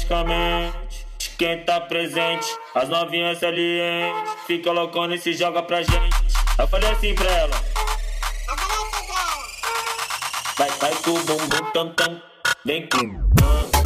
Que mexe com a mente. Quem tá presente, as novinhas salientes. Fica loucona e se joga pra gente. Eu falei assim pra ela. Vai, vai com o bumbum tam tam. Vem com.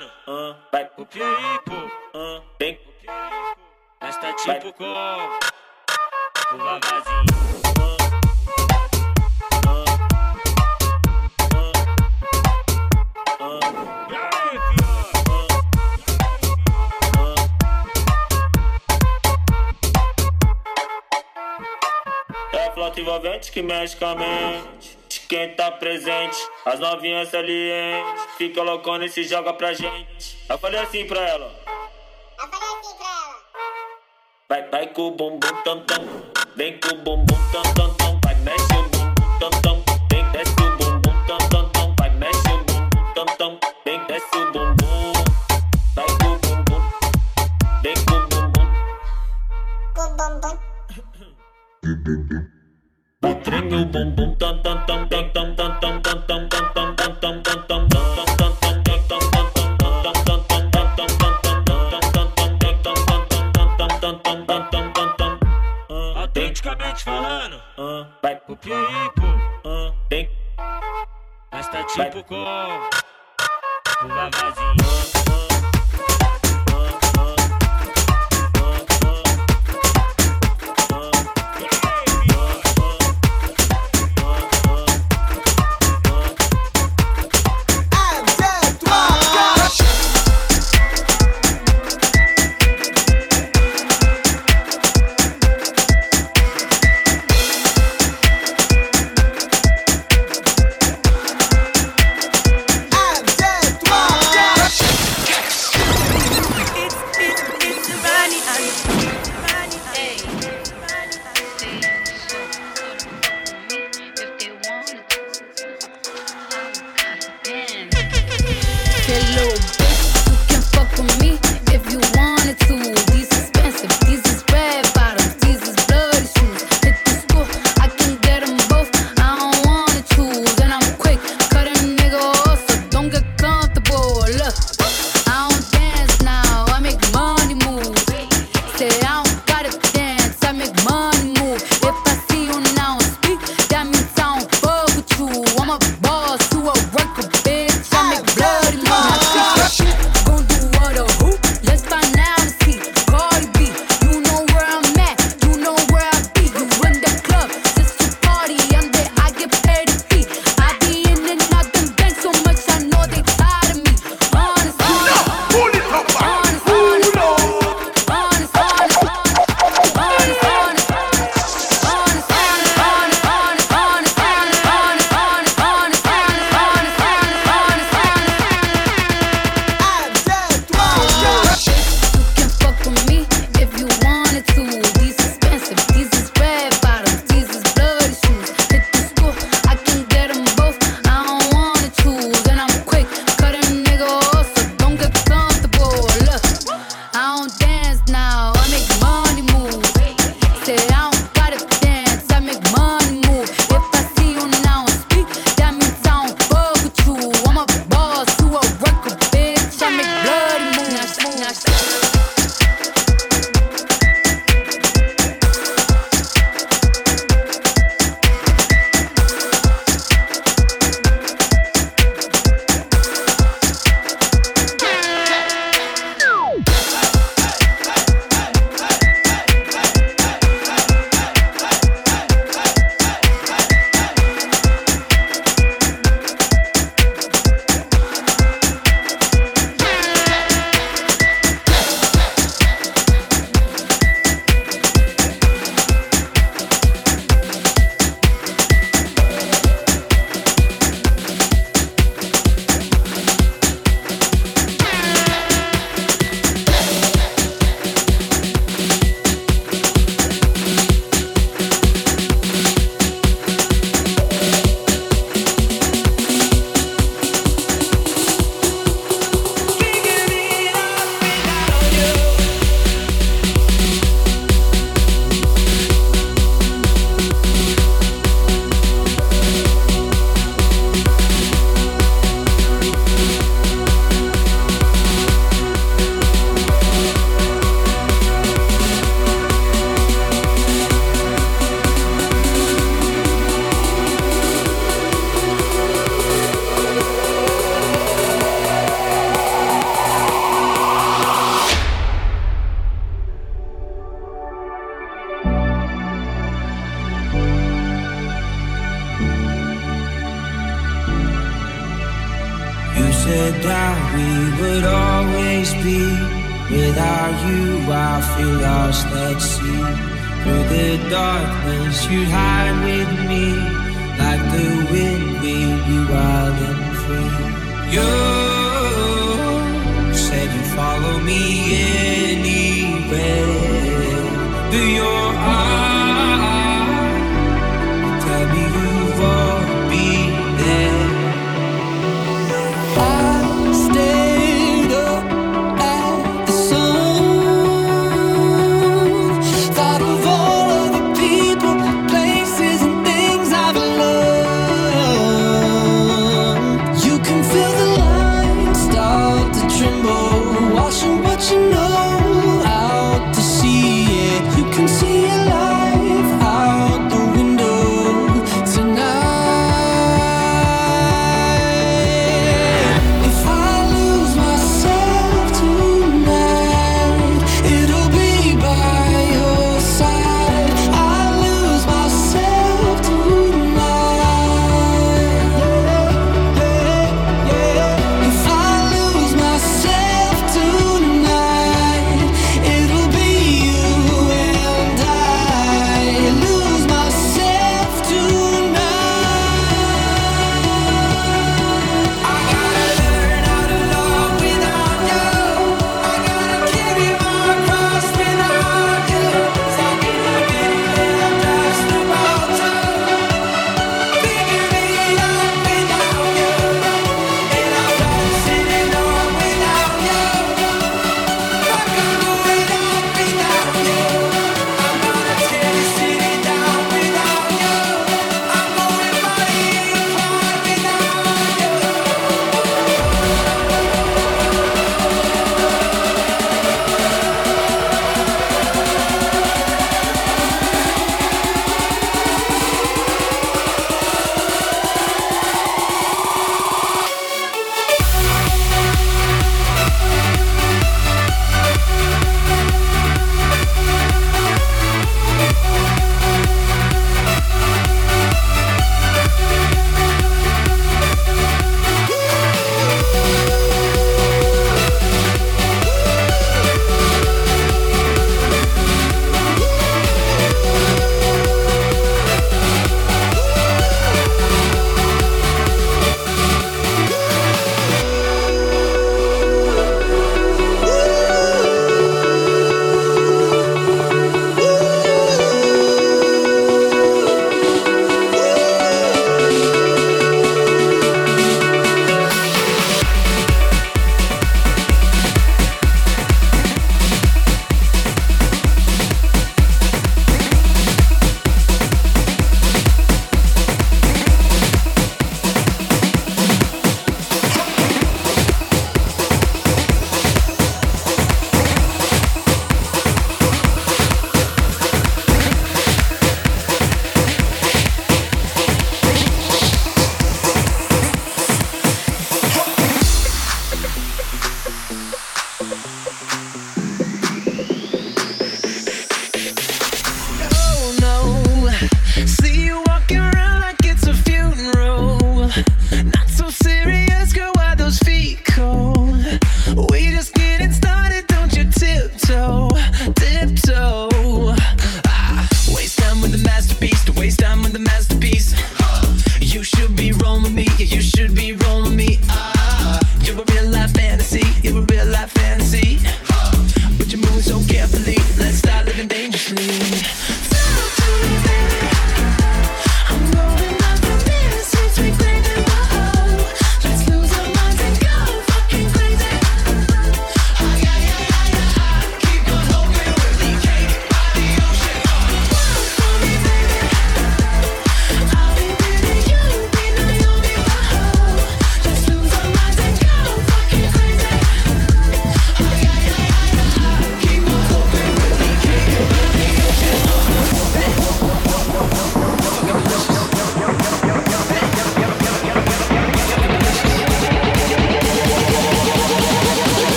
Autenticamente falando, vai. Pro Pieripo, vem. Pro Pieripo, mas tá tipo com o vavazinho. flauta envolvente que mexe com a mente. De quem tá presente, as novinhas salientes. Fica loucona e se joga pra gente. Eu falei assim pra ela. Eu falei assim pra ela. Vai, vai com o bumbum tam tam. Vem com o bumbum tam tam tam. Vai, mexe o bumbum tam tam. Vem, desce o bumbum tam tam tam. Vai, mexe o bumbum tam tam. Vem, desce o bumbum. Vai com o bumbum. Vem com o bumbum. Com o bumbum. Treme o bumbum tam tam tam tam tam tam tam tam tam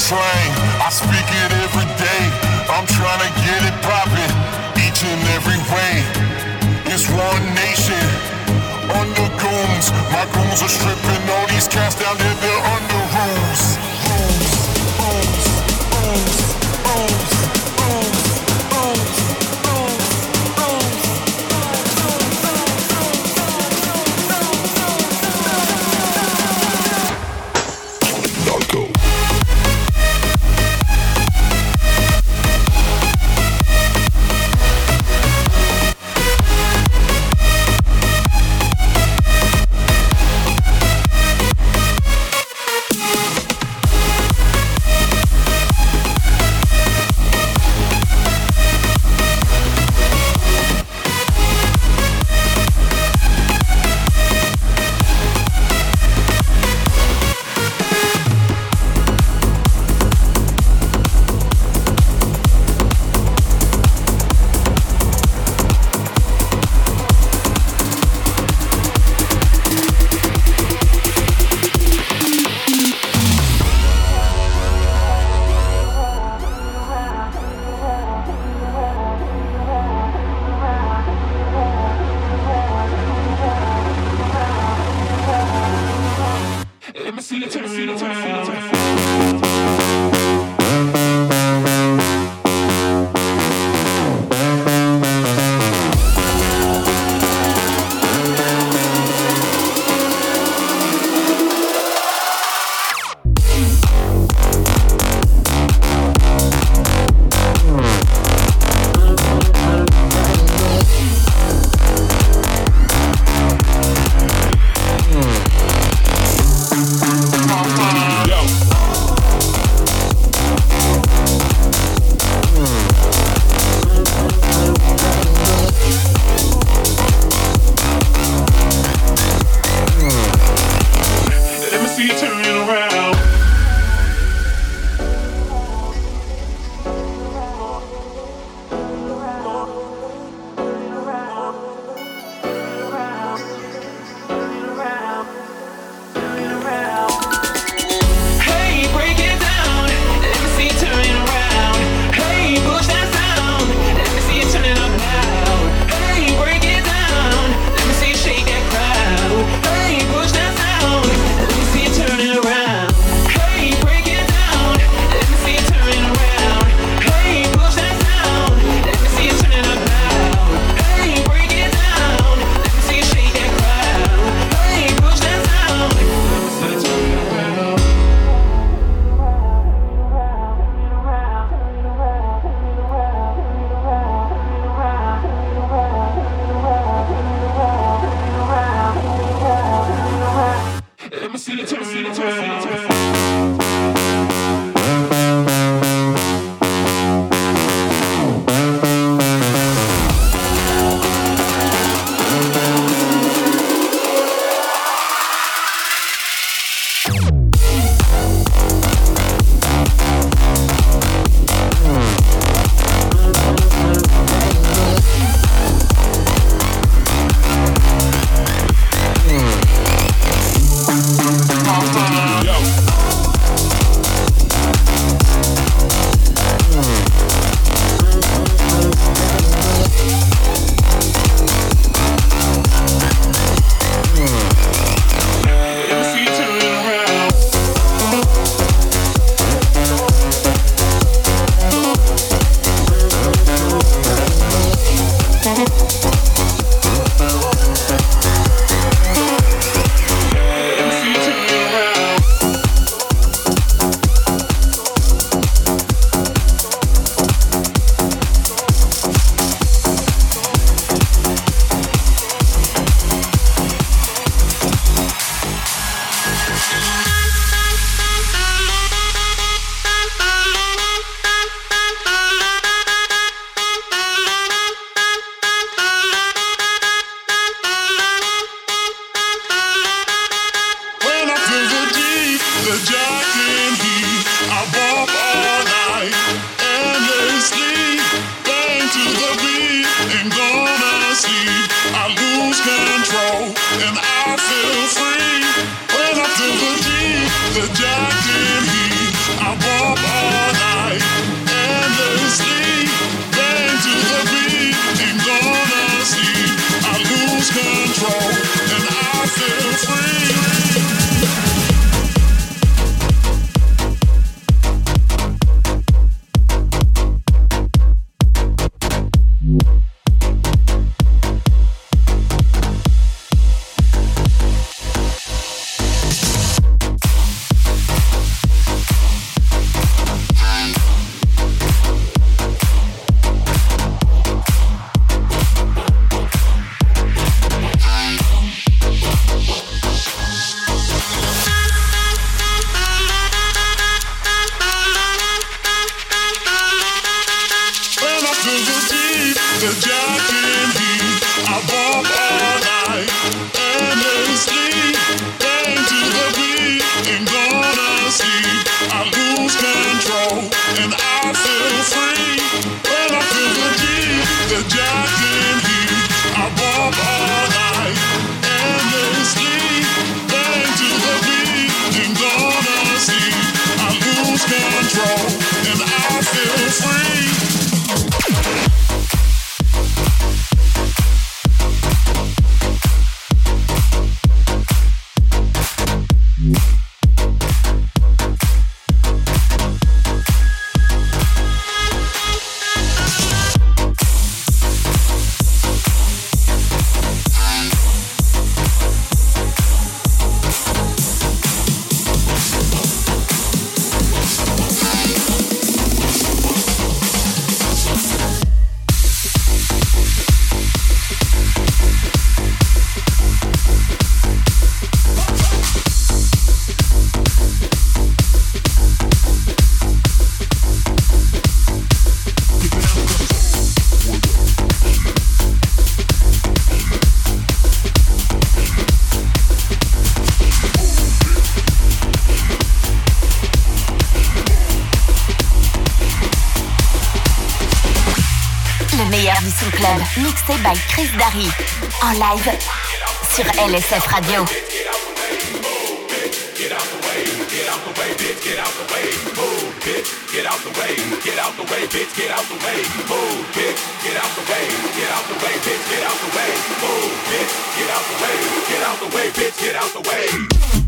slang. I speak it every day. I'm trying to get it poppin', each and every way. It's one nation under goons. My goons are stripping all these cats down there. They're under rules. Rules, rules, rules. Get out the way. Get out the way, bitch get out the way get out the way bitch get out the way.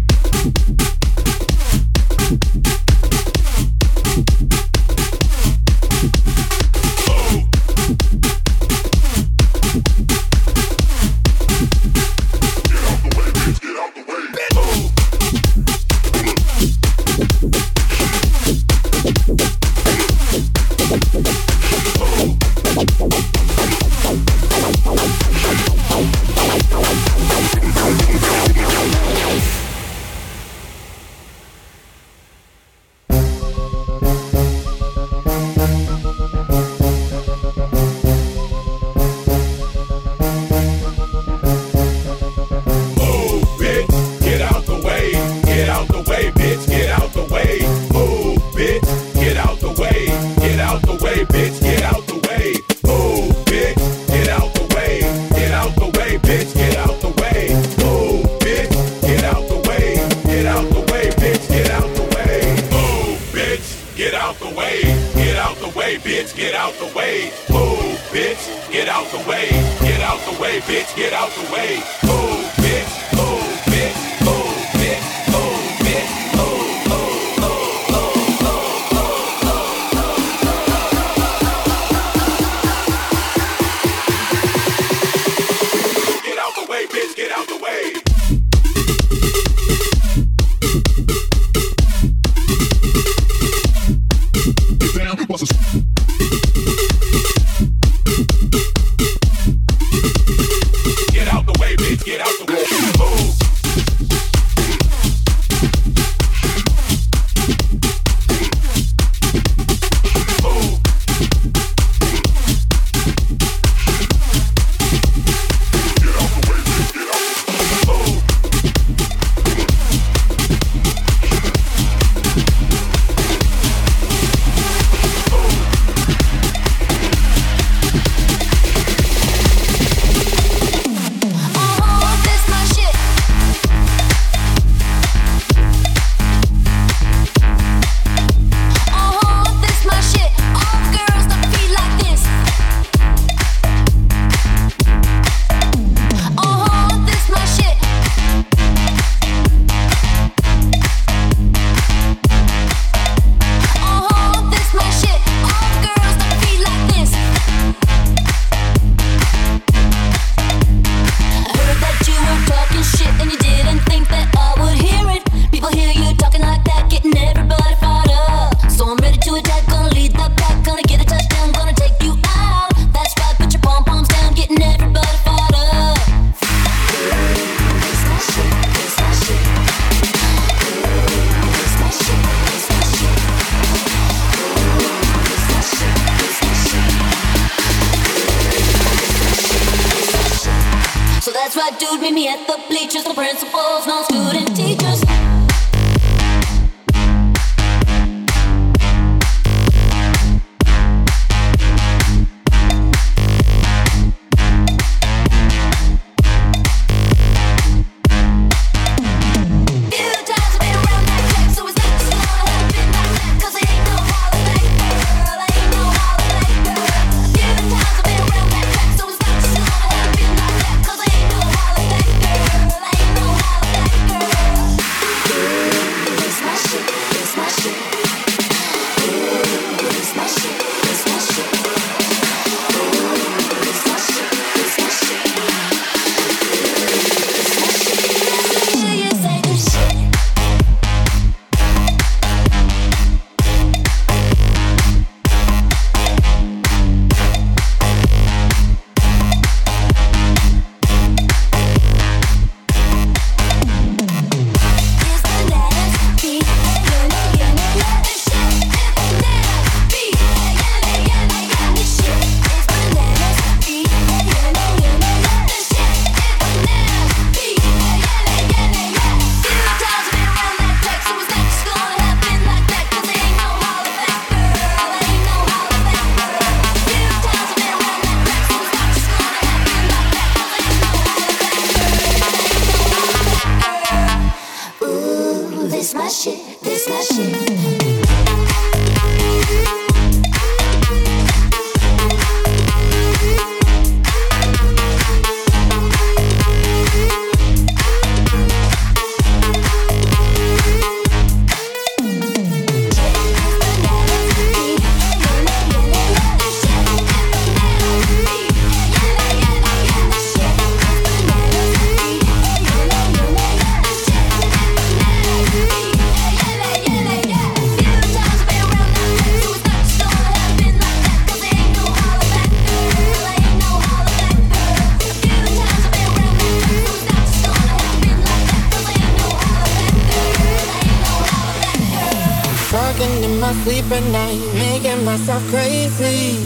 Driving myself crazy.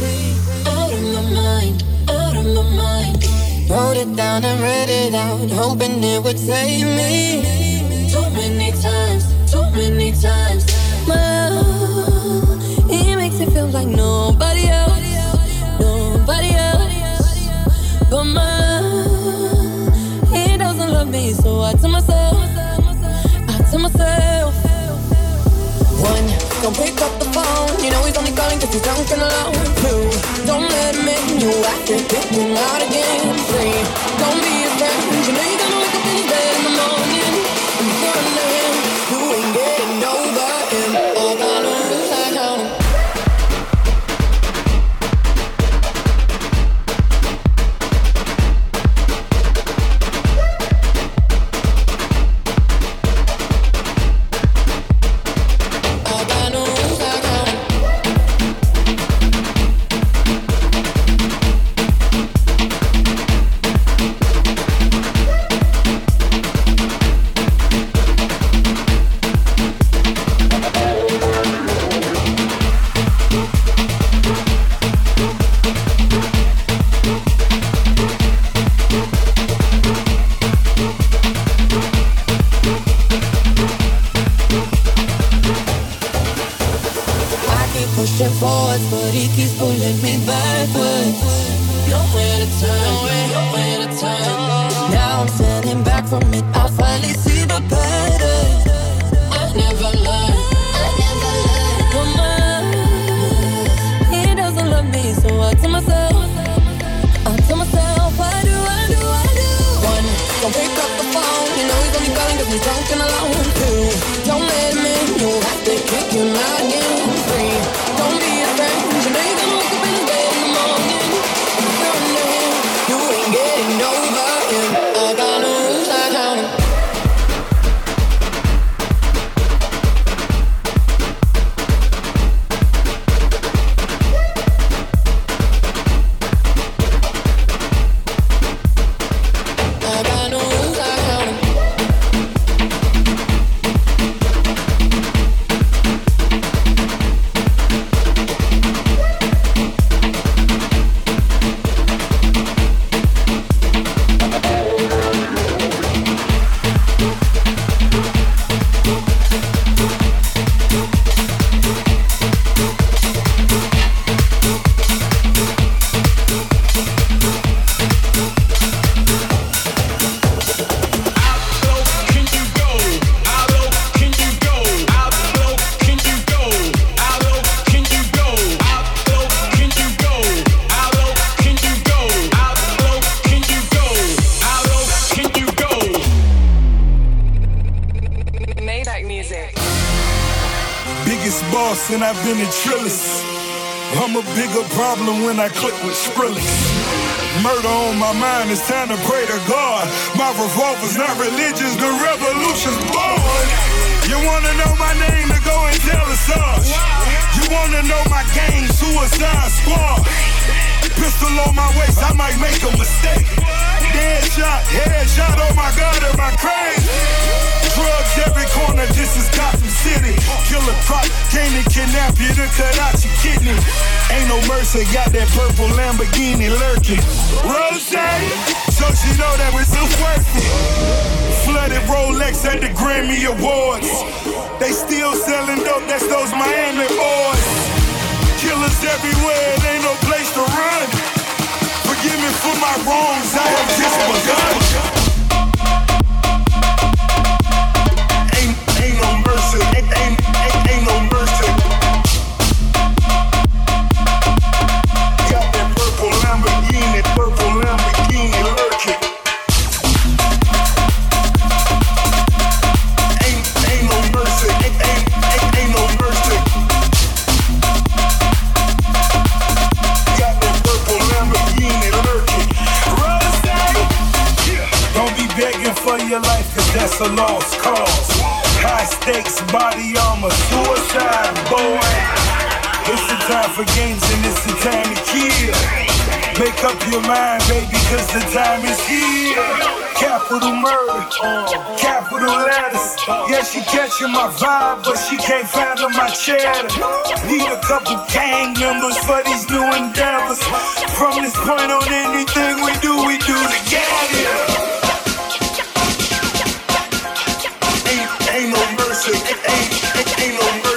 Out of my mind, out of my mind. Wrote it down and read it out, hoping it would save me. Too many times, too many times. My it makes it feel like nobody else, nobody else. But my he doesn't love me, so I tell myself, I tell myself don't pick up the phone. You know he's only calling cause he's drunk and alone. Two, don't let him in. You act to pick him out again. Three, don't be a friend. You know you're gonna wake up in bed. tonight. It's time to pray to God. My revolver's not religious, the revolution's born. You wanna know my name to go and tell us us. You wanna know my gang, Suicide Squad. Pistol on my waist, I might make a mistake. Dead shot, head shot, oh my god, am I crazy? Drugs every corner, this is Gotham City. Killer Croc, came to kidnap you to cut out. Ain't no mercy, got that purple Lamborghini lurking. Rose, so she know that we're so worth it. Flooded Rolex at the Grammy Awards. They still selling dope, that's those Miami boys. Killers everywhere, it ain't no place to run. Forgive me for my wrongs, I have just begun. Your mind, baby, cause the time is here. Capital murder, capital letters. Yeah, she catching my vibe, but she can't fathom my cheddar. Need a couple gang members for these new endeavors. From this point on, anything we do, we do together. Ain't, ain't no mercy, ain't, ain't, no mercy.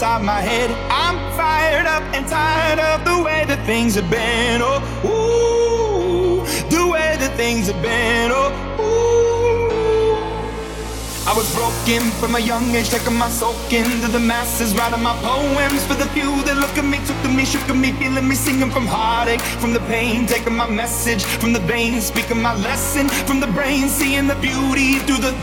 inside my head. I'm fired up and tired of the way that things have been. Oh, ooh, the way that things have been. Oh, ooh. I was broken from a young age, taking my soul into the masses, writing my poems for the few that look at me, took to me, shook at me, feeling me, singing from heartache, from the pain, taking my message from the veins, speaking my lesson from the brain, seeing the beauty through the